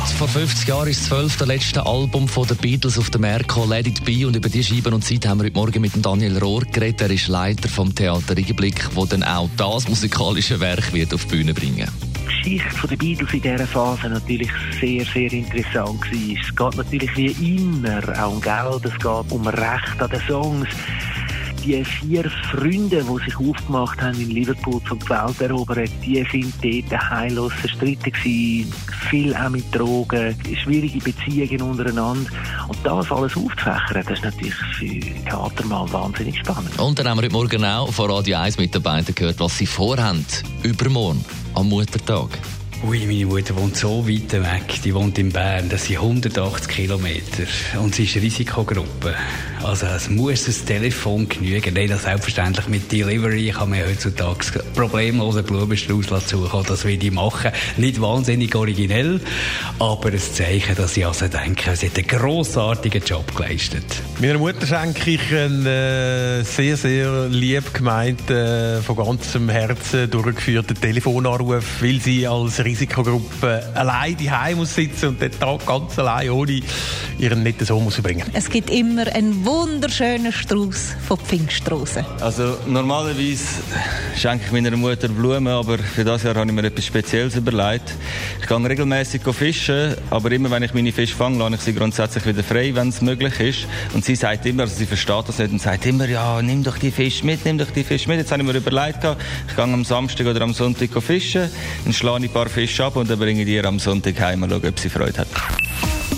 Heute, vor 50 Jahren, ist das zwölfte letzte Album von den Beatles auf der Merco Let It Be. Und über die Scheiben und Zeit haben wir heute Morgen mit Daniel Rohr geredet. Er ist Leiter vom Theater Riegenblick, wo dann auch das musikalische Werk wird auf die Bühne bringen die Geschichte der Beatles in dieser Phase natürlich sehr, sehr interessant war. Es geht natürlich wie immer auch um Geld, es geht um Recht an den Songs. Die vier Freunde, die sich aufgemacht haben in Liverpool zum Welt erobern, die sind dort heillos zerstritten gewesen. Viel auch mit Drogen, schwierige Beziehungen untereinander. Und das alles aufzufächern, das ist natürlich für Theater mal wahnsinnig spannend. Und dann haben wir heute Morgen auch von Radio 1 Mitarbeitern gehört, was sie vorhaben, übermorgen am Muttertag. Ui, meine Mutter wohnt so weit weg. Die wohnt in Bern. Das sind 180 Kilometer. Und sie ist Risikogruppe. Also es muss ein Telefon genügen. Nein, das selbstverständlich mit Delivery kann man heutzutage problemlos Blumenstrauß suchen. Das will ich machen. Nicht wahnsinnig originell, aber ein Zeichen, dass ich also denke, sie hat einen grossartigen Job geleistet. Meiner Mutter schenke ich einen äh, sehr, sehr lieb gemeinten, äh, von ganzem Herzen durchgeführten Telefonanruf, weil sie als Risikogruppe allein daheim muss sitzen und den Tag ganz allein ohne ihren netten Sohn muss verbringen. Es gibt immer einen wunderschönen Strauß von Pfingstrosen. Also normalerweise schenke ich meiner Mutter Blumen, aber für das Jahr habe ich mir etwas Spezielles überlegt. Ich gehe regelmäßig fischen, aber immer wenn ich meine Fische fange, lasse ich sie grundsätzlich wieder frei, wenn es möglich ist. Und sie sagt immer, also sie versteht das nicht und sagt immer, ja, nimm doch die Fische mit, nimm doch die Fische mit. Jetzt habe ich mir überlegt, ich gehe am Samstag oder am Sonntag fischen, dann schlage ich ein paar Fische ab und dann bringe ich die am Sonntag heim und schaue, ob sie Freude hat.